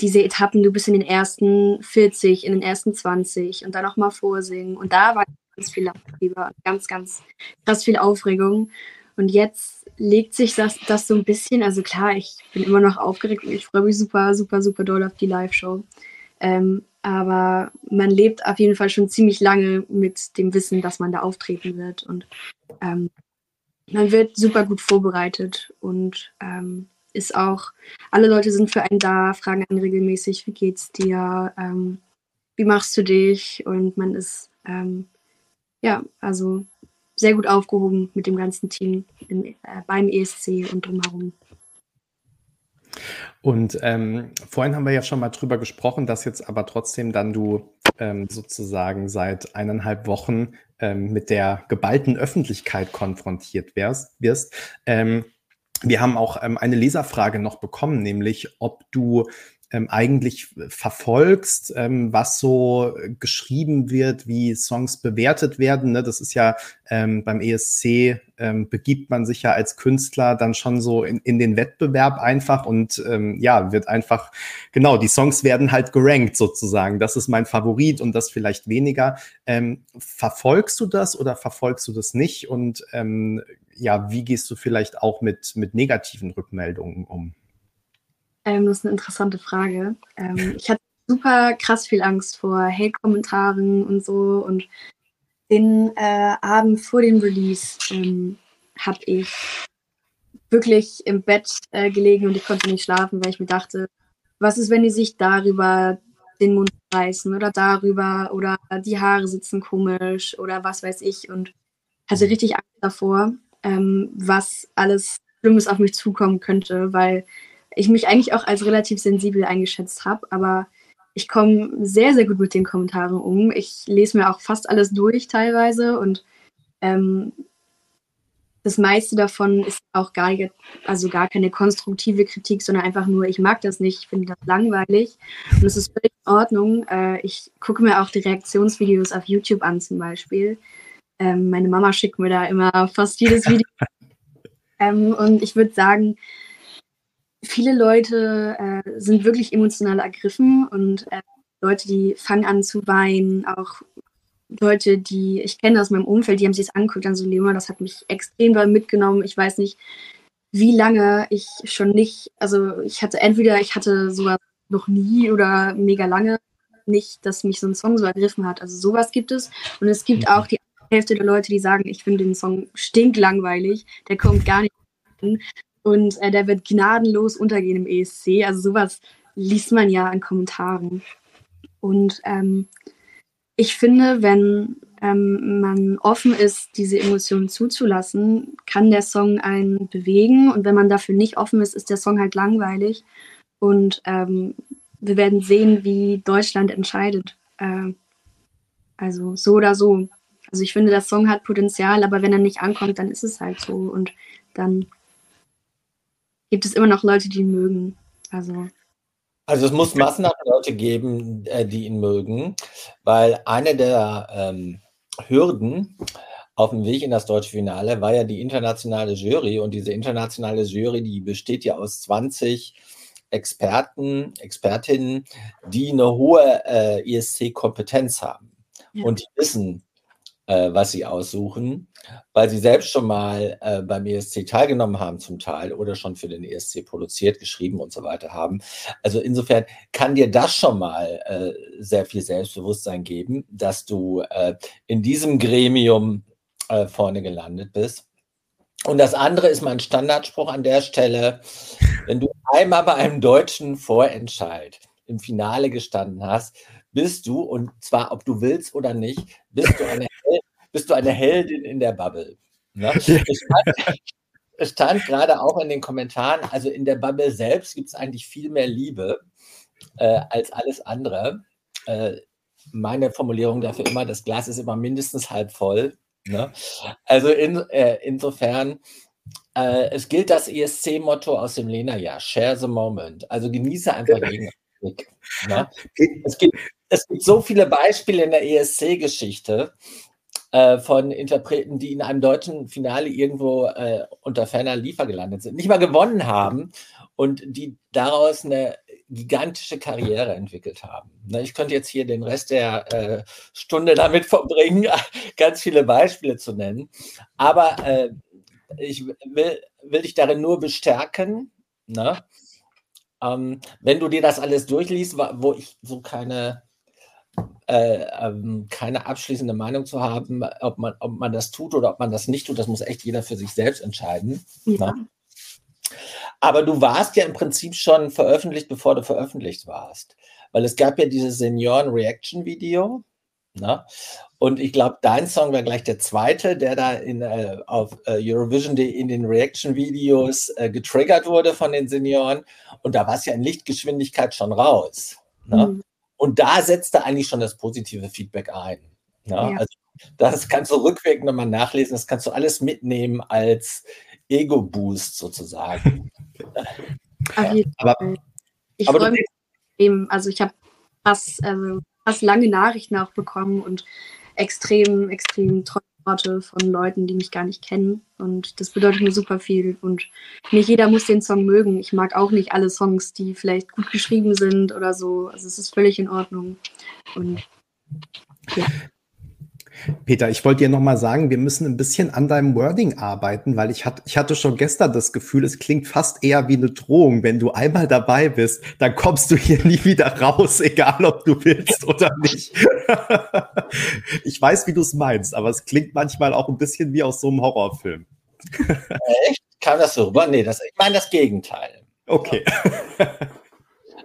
S2: diese Etappen, du bist in den ersten 40, in den ersten 20 und dann nochmal vorsingen. Und da war ganz viel Fieber, ganz, ganz krass viel Aufregung. Und jetzt legt sich das, das so ein bisschen, also klar, ich bin immer noch aufgeregt und ich freue mich super, super, super doll auf die Live-Show. Ähm, aber man lebt auf jeden Fall schon ziemlich lange mit dem Wissen, dass man da auftreten wird. Und ähm, man wird super gut vorbereitet und ähm, ist auch, alle Leute sind für einen da, fragen einen regelmäßig, wie geht's dir, ähm, wie machst du dich und man ist, ähm, ja, also sehr gut aufgehoben mit dem ganzen Team im, äh, beim ESC und drumherum.
S1: Und ähm, vorhin haben wir ja schon mal drüber gesprochen, dass jetzt aber trotzdem dann du ähm, sozusagen seit eineinhalb Wochen ähm, mit der geballten Öffentlichkeit konfrontiert wärst, wirst. Ähm, wir haben auch ähm, eine Leserfrage noch bekommen, nämlich ob du ähm, eigentlich verfolgst, ähm, was so geschrieben wird, wie Songs bewertet werden. Ne? Das ist ja ähm, beim ESC ähm, begibt man sich ja als Künstler dann schon so in, in den Wettbewerb einfach und ähm, ja, wird einfach, genau, die Songs werden halt gerankt sozusagen. Das ist mein Favorit und das vielleicht weniger. Ähm, verfolgst du das oder verfolgst du das nicht? Und ja, wie gehst du vielleicht auch mit, mit negativen Rückmeldungen um?
S2: Ähm, das ist eine interessante Frage. Ähm, ich hatte super krass viel Angst vor Hate-Kommentaren und so. Und den äh, Abend vor dem Release ähm, habe ich wirklich im Bett äh, gelegen und ich konnte nicht schlafen, weil ich mir dachte, was ist, wenn die sich darüber den Mund reißen oder darüber oder die Haare sitzen komisch oder was weiß ich und hatte richtig Angst davor, ähm, was alles Schlimmes auf mich zukommen könnte, weil ich mich eigentlich auch als relativ sensibel eingeschätzt habe, aber ich komme sehr, sehr gut mit den Kommentaren um. Ich lese mir auch fast alles durch teilweise und ähm, das meiste davon ist auch gar, also gar keine konstruktive Kritik, sondern einfach nur, ich mag das nicht, ich finde das langweilig und es ist völlig in Ordnung. Äh, ich gucke mir auch die Reaktionsvideos auf YouTube an zum Beispiel. Ähm, meine Mama schickt mir da immer fast jedes Video. ähm, und ich würde sagen, viele Leute äh, sind wirklich emotional ergriffen und äh, Leute, die fangen an zu weinen, auch Leute, die ich kenne aus meinem Umfeld, die haben sich das angeguckt, dann so, Leona, das hat mich extrem doll mitgenommen. Ich weiß nicht, wie lange ich schon nicht, also ich hatte entweder, ich hatte sowas noch nie oder mega lange nicht, dass mich so ein Song so ergriffen hat. Also sowas gibt es. Und es gibt auch die Hälfte der Leute, die sagen, ich finde den Song stinklangweilig, der kommt gar nicht hin und äh, der wird gnadenlos untergehen im ESC. Also sowas liest man ja in Kommentaren. Und ähm, ich finde, wenn ähm, man offen ist, diese Emotionen zuzulassen, kann der Song einen bewegen. Und wenn man dafür nicht offen ist, ist der Song halt langweilig. Und ähm, wir werden sehen, wie Deutschland entscheidet. Äh, also so oder so. Also ich finde, der Song hat Potenzial, aber wenn er nicht ankommt, dann ist es halt so. Und dann gibt es immer noch Leute, die ihn mögen. Also.
S3: Also es muss massenhaft Leute geben, äh, die ihn mögen, weil eine der ähm, Hürden auf dem Weg in das deutsche Finale war ja die internationale Jury und diese internationale Jury, die besteht ja aus 20 Experten, Expertinnen, die eine hohe äh, ESC-Kompetenz haben ja. und die wissen, äh, was sie aussuchen, weil sie selbst schon mal äh, beim ESC teilgenommen haben zum Teil oder schon für den ESC produziert, geschrieben und so weiter haben. Also insofern kann dir das schon mal äh, sehr viel Selbstbewusstsein geben, dass du äh, in diesem Gremium äh, vorne gelandet bist. Und das andere ist mein Standardspruch an der Stelle. Wenn du einmal bei einem deutschen Vorentscheid im Finale gestanden hast, bist du, und zwar ob du willst oder nicht, bist du eine, bist du eine Heldin in der Bubble. Ne? Es stand, es stand gerade auch in den Kommentaren, also in der Bubble selbst gibt es eigentlich viel mehr Liebe äh, als alles andere. Äh, meine Formulierung dafür immer, das Glas ist immer mindestens halb voll. Ne? Also in, äh, insofern, äh, es gilt das ESC-Motto aus dem Lena-Jahr, Share the Moment. Also genieße einfach jeden Augenblick. Ne? Es, gibt, es gibt so viele Beispiele in der ESC-Geschichte äh, von Interpreten, die in einem deutschen Finale irgendwo äh, unter ferner Liefer gelandet sind, nicht mal gewonnen haben und die daraus eine gigantische Karriere entwickelt haben. Ne, ich könnte jetzt hier den Rest der äh, Stunde damit verbringen, ganz viele Beispiele zu nennen. Aber äh, ich will, will dich darin nur bestärken, ne? ähm, wenn du dir das alles durchliest, wo ich so keine, äh, ähm, keine abschließende Meinung zu haben, ob man, ob man das tut oder ob man das nicht tut, das muss echt jeder für sich selbst entscheiden. Ja. Ne? Aber du warst ja im Prinzip schon veröffentlicht, bevor du veröffentlicht warst. Weil es gab ja dieses Senioren-Reaction-Video. Ne? Und ich glaube, dein Song war gleich der zweite, der da in, äh, auf äh, Eurovision.de in den Reaction-Videos äh, getriggert wurde von den Senioren. Und da war es ja in Lichtgeschwindigkeit schon raus. Ne? Mhm. Und da setzte eigentlich schon das positive Feedback ein. Ne? Ja. Also das kannst du rückwirkend nochmal nachlesen, das kannst du alles mitnehmen als Ego-Boost sozusagen.
S2: aber, ich freue mich eben, also ich habe fast, also fast lange Nachrichten auch bekommen und extrem, extrem tolle Worte von Leuten, die mich gar nicht kennen. Und das bedeutet mir super viel. Und nicht jeder muss den Song mögen. Ich mag auch nicht alle Songs, die vielleicht gut geschrieben sind oder so. Also es ist völlig in Ordnung. Und
S1: ja. Peter, ich wollte dir nochmal sagen, wir müssen ein bisschen an deinem Wording arbeiten, weil ich, hat, ich hatte schon gestern das Gefühl, es klingt fast eher wie eine Drohung. Wenn du einmal dabei bist, dann kommst du hier nie wieder raus, egal ob du willst oder nicht. ich weiß, wie du es meinst, aber es klingt manchmal auch ein bisschen wie aus so einem Horrorfilm.
S3: Echt? Kam das so rüber? Nee, das, ich meine das Gegenteil.
S1: Okay.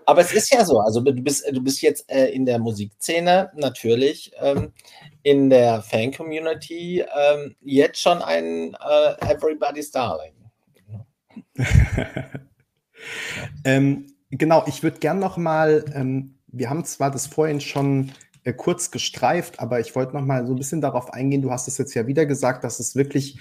S3: Aber es ist ja so, also du bist, du bist jetzt äh, in der Musikszene natürlich, ähm, in der Fan-Community ähm, jetzt schon ein äh, Everybody's Darling.
S1: ähm, genau, ich würde gern noch mal, ähm, wir haben zwar das vorhin schon äh, kurz gestreift, aber ich wollte noch mal so ein bisschen darauf eingehen. Du hast es jetzt ja wieder gesagt, dass es wirklich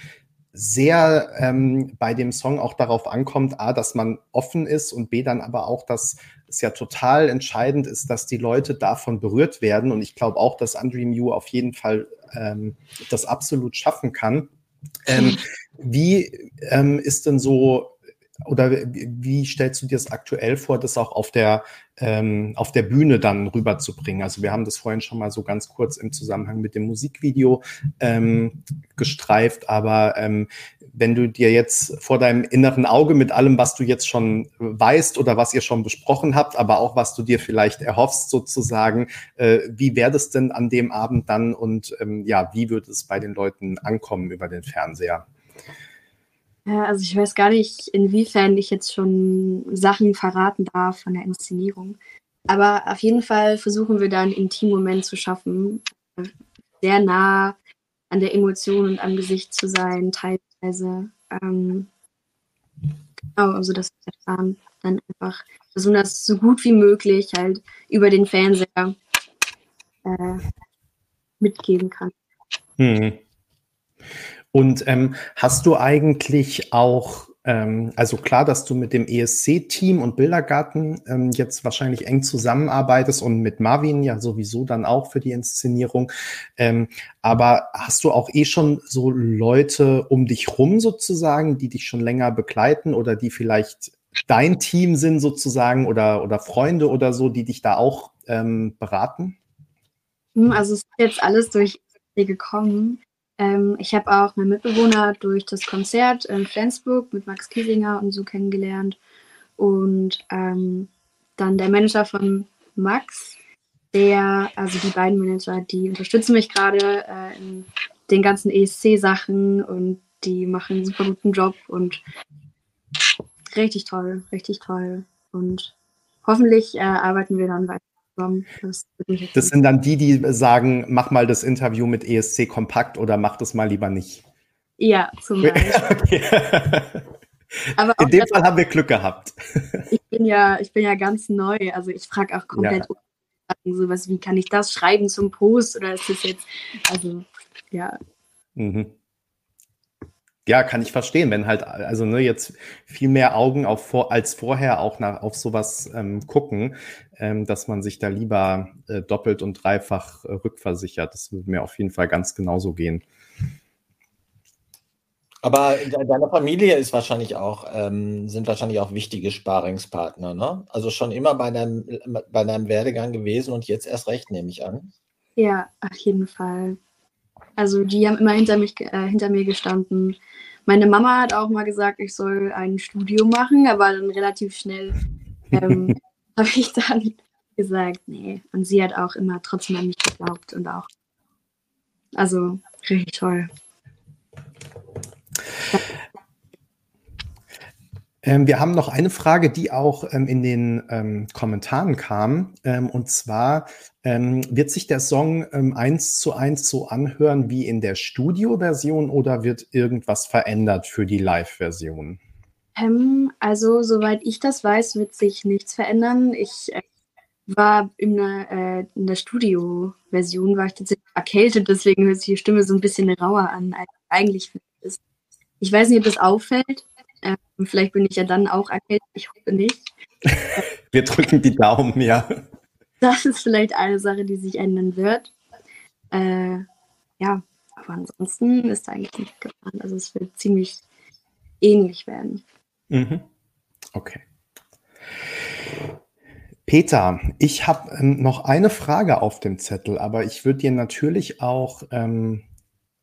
S1: sehr ähm, bei dem Song auch darauf ankommt, a, dass man offen ist und b, dann aber auch, dass es ja total entscheidend ist, dass die Leute davon berührt werden. Und ich glaube auch, dass Andre Mew auf jeden Fall ähm, das absolut schaffen kann. Ähm, wie ähm, ist denn so oder wie stellst du dir das aktuell vor, das auch auf der, ähm, auf der Bühne dann rüberzubringen? Also wir haben das vorhin schon mal so ganz kurz im Zusammenhang mit dem Musikvideo ähm, gestreift, aber ähm, wenn du dir jetzt vor deinem inneren Auge mit allem, was du jetzt schon weißt oder was ihr schon besprochen habt, aber auch was du dir vielleicht erhoffst sozusagen, äh, wie wäre das denn an dem Abend dann und ähm, ja, wie würde es bei den Leuten ankommen über den Fernseher?
S2: Ja, also ich weiß gar nicht, inwiefern ich jetzt schon Sachen verraten darf von der Inszenierung. Aber auf jeden Fall versuchen wir da einen intimen Moment zu schaffen, sehr nah an der Emotion und am Gesicht zu sein, teilweise. Ähm, genau, also das ist. Dann einfach das so gut wie möglich halt über den Fernseher äh, mitgeben kann. Hm.
S1: Und ähm, hast du eigentlich auch, ähm, also klar, dass du mit dem ESC-Team und Bildergarten ähm, jetzt wahrscheinlich eng zusammenarbeitest und mit Marvin ja sowieso dann auch für die Inszenierung. Ähm, aber hast du auch eh schon so Leute um dich rum sozusagen, die dich schon länger begleiten oder die vielleicht dein Team sind sozusagen oder, oder Freunde oder so, die dich da auch ähm, beraten?
S2: Hm, also es ist jetzt alles durch gekommen. Ähm, ich habe auch meinen Mitbewohner durch das Konzert in Flensburg mit Max Kiesinger und so kennengelernt. Und ähm, dann der Manager von Max, der, also die beiden Manager, die unterstützen mich gerade äh, in den ganzen ESC-Sachen und die machen einen super guten Job und richtig toll, richtig toll. Und hoffentlich äh, arbeiten wir dann weiter zusammen.
S1: Das, das sind dann die, die sagen, mach mal das Interview mit ESC kompakt oder mach das mal lieber nicht.
S2: Ja, zum Beispiel.
S1: Aber In dem Fall haben wir Glück gehabt.
S2: Ich bin ja, ich bin ja ganz neu. Also ich frage auch komplett ja. sowas, wie kann ich das schreiben zum Post oder ist das jetzt, also ja. Mhm.
S1: Ja, kann ich verstehen, wenn halt, also ne, jetzt viel mehr Augen auf vor, als vorher auch nach, auf sowas ähm, gucken, dass man sich da lieber äh, doppelt und dreifach äh, rückversichert. Das würde mir auf jeden Fall ganz genauso gehen.
S3: Aber deine Familie ist wahrscheinlich auch, ähm, sind wahrscheinlich auch wichtige Sparingspartner, ne? Also schon immer bei deinem, bei deinem Werdegang gewesen und jetzt erst recht, nehme ich an.
S2: Ja, auf jeden Fall. Also die haben immer hinter, mich, äh, hinter mir gestanden. Meine Mama hat auch mal gesagt, ich soll ein Studium machen, aber dann relativ schnell ähm, habe ich dann gesagt, nee. Und sie hat auch immer trotzdem an mich geglaubt und auch. Also richtig toll.
S1: Ähm, wir haben noch eine Frage, die auch ähm, in den ähm, Kommentaren kam. Ähm, und zwar ähm, wird sich der Song ähm, eins zu eins so anhören wie in der Studio-Version oder wird irgendwas verändert für die Live-Version?
S2: Also, soweit ich das weiß, wird sich nichts verändern. Ich äh, war in der, äh, in der Studio-Version, war ich tatsächlich erkältet, deswegen hört sich die Stimme so ein bisschen rauer an, als eigentlich ist. Ich weiß nicht, ob das auffällt. Ähm, vielleicht bin ich ja dann auch erkältet. Ich hoffe nicht.
S1: Wir drücken die Daumen, ja.
S2: Das ist vielleicht eine Sache, die sich ändern wird. Äh, ja, aber ansonsten ist eigentlich nicht geplant. Also es wird ziemlich ähnlich werden.
S1: Mhm. Okay. Peter, ich habe ähm, noch eine Frage auf dem Zettel, aber ich würde dir natürlich auch ähm,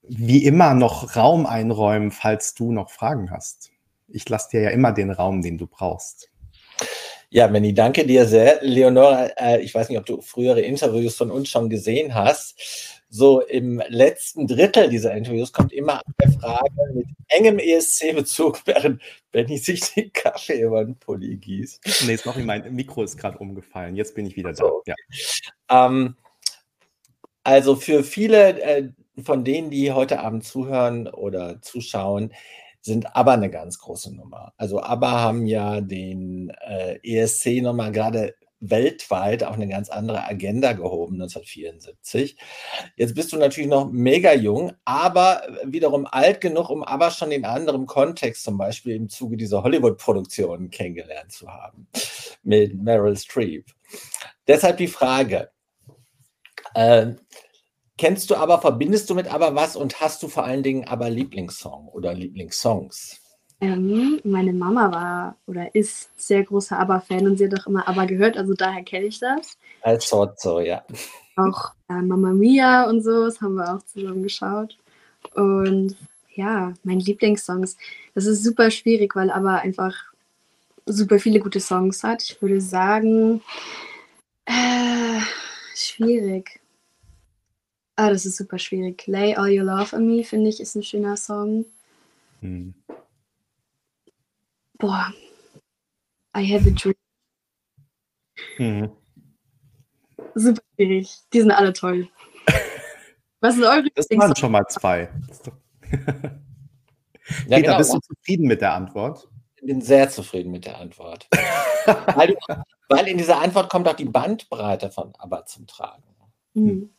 S1: wie immer noch Raum einräumen, falls du noch Fragen hast. Ich lasse dir ja immer den Raum, den du brauchst.
S3: Ja, Benny, danke dir sehr. Leonora, äh, ich weiß nicht, ob du frühere Interviews von uns schon gesehen hast. So im letzten Drittel dieser Interviews kommt immer eine Frage mit engem ESC-Bezug, während Benny sich den Kaffee über den Pulli gießt.
S1: Nee, ist noch nicht mein Mikro ist gerade umgefallen. Jetzt bin ich wieder so. da.
S3: Ja. Ähm, also für viele äh, von denen, die heute Abend zuhören oder zuschauen, sind aber eine ganz große Nummer. Also aber haben ja den äh, ESC nochmal gerade weltweit auf eine ganz andere Agenda gehoben, 1974. Jetzt bist du natürlich noch mega jung, aber wiederum alt genug, um aber schon in anderem Kontext, zum Beispiel im Zuge dieser Hollywood-Produktionen kennengelernt zu haben, mit Meryl Streep. Deshalb die Frage, äh, Kennst du aber, verbindest du mit aber was und hast du vor allen Dingen aber Lieblingssong oder Lieblingssongs?
S2: Ähm, meine Mama war oder ist sehr großer ABBA-Fan und sie hat auch immer ABBA gehört, also daher kenne ich das.
S3: Als so, ja.
S2: Auch äh, Mama Mia und so, das haben wir auch zusammen geschaut. Und ja, meine Lieblingssongs, das ist super schwierig, weil ABBA einfach super viele gute Songs hat. Ich würde sagen, äh, schwierig. Ah, das ist super schwierig. Lay All Your Love on Me, finde ich, ist ein schöner Song. Hm. Boah. I Have a Dream. Hm. Super schwierig. Die sind alle toll.
S1: Was sind eure Das waren schon mal zwei. ja, Peter, genau. bist du zufrieden mit der Antwort?
S3: Ich bin sehr zufrieden mit der Antwort. weil, weil, in dieser Antwort kommt auch die Bandbreite von ABBA zum Tragen. Mhm.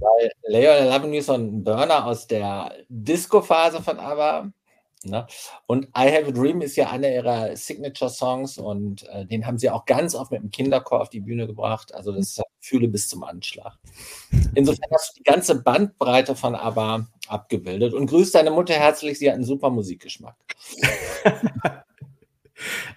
S3: Weil Leon Avenue ist so ein Burner aus der Disco-Phase von ABBA. Ne? Und I Have a Dream ist ja einer ihrer Signature-Songs und äh, den haben sie auch ganz oft mit dem Kinderchor auf die Bühne gebracht. Also das ist Fühle bis zum Anschlag. Insofern hast du die ganze Bandbreite von ABBA abgebildet und grüß deine Mutter herzlich, sie hat einen super Musikgeschmack.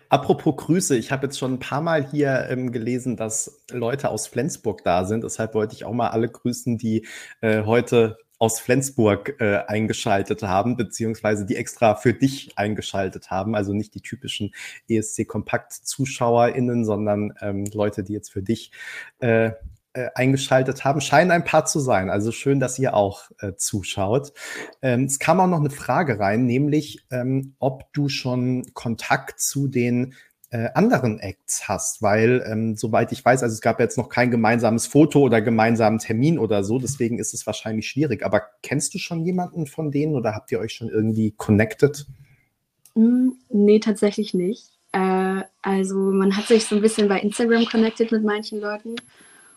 S1: Apropos Grüße, ich habe jetzt schon ein paar Mal hier ähm, gelesen, dass Leute aus Flensburg da sind. Deshalb wollte ich auch mal alle grüßen, die äh, heute aus Flensburg äh, eingeschaltet haben, beziehungsweise die extra für dich eingeschaltet haben. Also nicht die typischen ESC-Kompakt-ZuschauerInnen, sondern ähm, Leute, die jetzt für dich äh, äh, eingeschaltet haben, scheinen ein paar zu sein. Also schön, dass ihr auch äh, zuschaut. Ähm, es kam auch noch eine Frage rein, nämlich ähm, ob du schon Kontakt zu den äh, anderen Acts hast, weil ähm, soweit ich weiß, also es gab jetzt noch kein gemeinsames Foto oder gemeinsamen Termin oder so, deswegen ist es wahrscheinlich schwierig. Aber kennst du schon jemanden von denen oder habt ihr euch schon irgendwie connected?
S2: Mm, nee, tatsächlich nicht. Äh, also man hat sich so ein bisschen bei Instagram connected mit manchen Leuten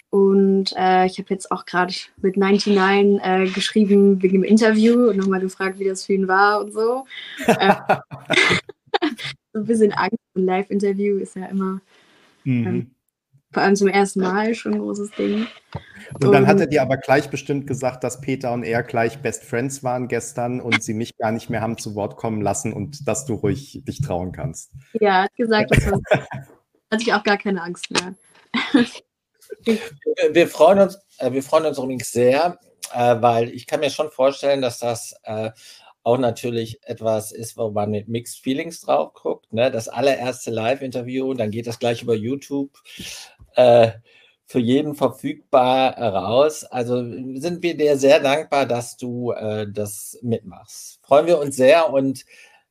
S2: und äh, ich habe jetzt auch gerade mit 99 äh, geschrieben wegen dem Interview und nochmal gefragt, wie das für ihn war und so. so ein bisschen Angst. Ein Live-Interview ist ja immer mhm. ähm, vor allem zum ersten Mal schon ein großes Ding.
S1: Und dann hat er dir aber gleich bestimmt gesagt, dass Peter und er gleich Best Friends waren gestern und sie mich gar nicht mehr haben zu Wort kommen lassen und dass du ruhig dich trauen kannst.
S2: Ja, hat gesagt, das war, hatte ich auch gar keine Angst mehr.
S3: Wir freuen uns, äh, wir freuen uns übrigens sehr, äh, weil ich kann mir schon vorstellen, dass das äh, auch natürlich etwas ist, wo man mit Mixed Feelings drauf guckt. Ne? Das allererste Live-Interview, dann geht das gleich über YouTube für jeden verfügbar raus. Also sind wir dir sehr dankbar, dass du das mitmachst. Freuen wir uns sehr und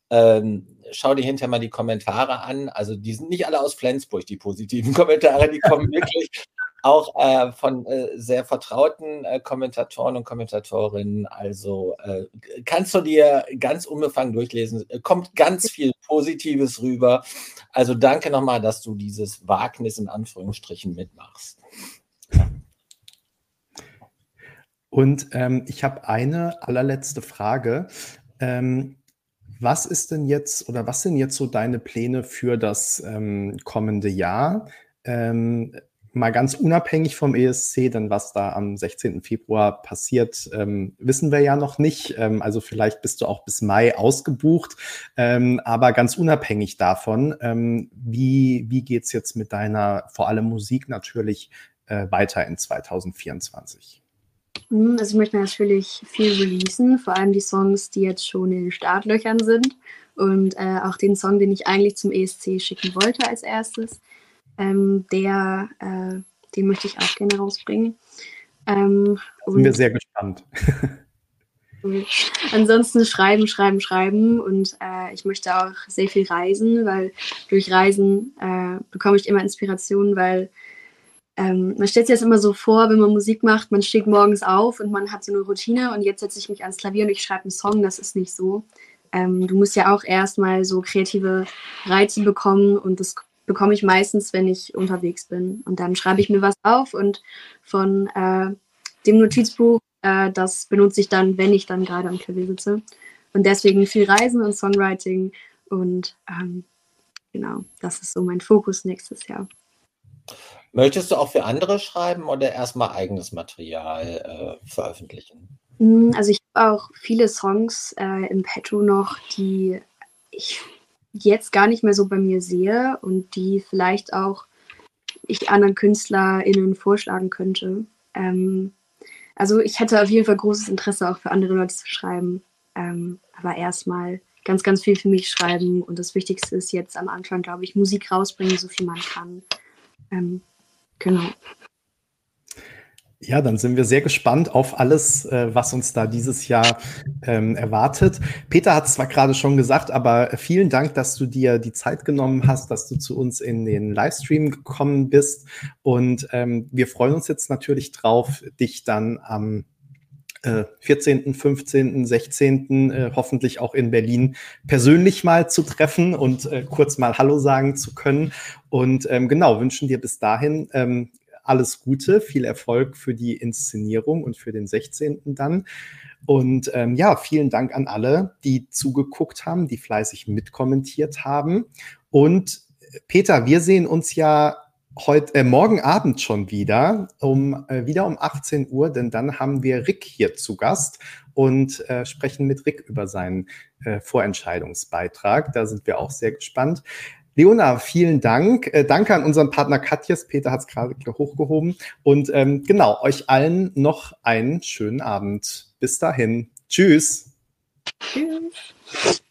S3: ähm, schau dir hinterher mal die Kommentare an. Also die sind nicht alle aus Flensburg, die positiven Kommentare, die kommen wirklich auch äh, von äh, sehr vertrauten äh, Kommentatoren und Kommentatorinnen. Also äh, kannst du dir ganz unbefangen durchlesen. Kommt ganz viel Positives rüber. Also danke nochmal, dass du dieses Wagnis in Anführungsstrichen mitmachst.
S1: Und ähm, ich habe eine allerletzte Frage. Ähm, was ist denn jetzt oder was sind jetzt so deine Pläne für das ähm, kommende Jahr? Mal ganz unabhängig vom ESC, denn was da am 16. Februar passiert, ähm, wissen wir ja noch nicht. Ähm, also vielleicht bist du auch bis Mai ausgebucht. Ähm, aber ganz unabhängig davon, ähm, wie, wie geht's jetzt mit deiner, vor allem Musik natürlich, äh, weiter in 2024?
S2: Hm, also ich möchte natürlich viel releasen, vor allem die Songs, die jetzt schon in den Startlöchern sind. Und äh, auch den Song, den ich eigentlich zum ESC schicken wollte als erstes. Ähm, der, äh, den möchte ich auch gerne rausbringen.
S1: Ähm, Sind wir sehr gespannt.
S2: ansonsten schreiben, schreiben, schreiben und äh, ich möchte auch sehr viel reisen, weil durch Reisen äh, bekomme ich immer Inspiration, weil ähm, man stellt sich das immer so vor, wenn man Musik macht, man steht morgens auf und man hat so eine Routine und jetzt setze ich mich ans Klavier und ich schreibe einen Song, das ist nicht so. Ähm, du musst ja auch erstmal so kreative Reize bekommen und das bekomme ich meistens, wenn ich unterwegs bin. Und dann schreibe ich mir was auf und von äh, dem Notizbuch, äh, das benutze ich dann, wenn ich dann gerade am Klavier sitze. Und deswegen viel Reisen und Songwriting. Und ähm, genau, das ist so mein Fokus nächstes Jahr.
S3: Möchtest du auch für andere schreiben oder erstmal eigenes Material äh, veröffentlichen?
S2: Hm, also ich habe auch viele Songs äh, im Petto noch, die ich jetzt gar nicht mehr so bei mir sehe und die vielleicht auch ich anderen KünstlerInnen vorschlagen könnte. Ähm, also ich hätte auf jeden Fall großes Interesse auch für andere Leute zu schreiben. Ähm, aber erstmal ganz, ganz viel für mich schreiben. Und das Wichtigste ist jetzt am Anfang, glaube ich, Musik rausbringen, so viel man kann. Ähm, genau.
S1: Ja, dann sind wir sehr gespannt auf alles, äh, was uns da dieses Jahr ähm, erwartet. Peter hat es zwar gerade schon gesagt, aber vielen Dank, dass du dir die Zeit genommen hast, dass du zu uns in den Livestream gekommen bist. Und ähm, wir freuen uns jetzt natürlich drauf, dich dann am äh, 14., 15., 16., äh, hoffentlich auch in Berlin persönlich mal zu treffen und äh, kurz mal Hallo sagen zu können. Und ähm, genau, wünschen dir bis dahin ähm, alles Gute, viel Erfolg für die Inszenierung und für den 16. dann. Und ähm, ja, vielen Dank an alle, die zugeguckt haben, die fleißig mitkommentiert haben. Und äh, Peter, wir sehen uns ja heute, äh, morgen Abend schon wieder, um, äh, wieder um 18 Uhr, denn dann haben wir Rick hier zu Gast und äh, sprechen mit Rick über seinen äh, Vorentscheidungsbeitrag. Da sind wir auch sehr gespannt. Leona, vielen Dank. Äh, danke an unseren Partner Katjes. Peter hat es gerade hochgehoben. Und ähm, genau, euch allen noch einen schönen Abend. Bis dahin. Tschüss. Tschüss.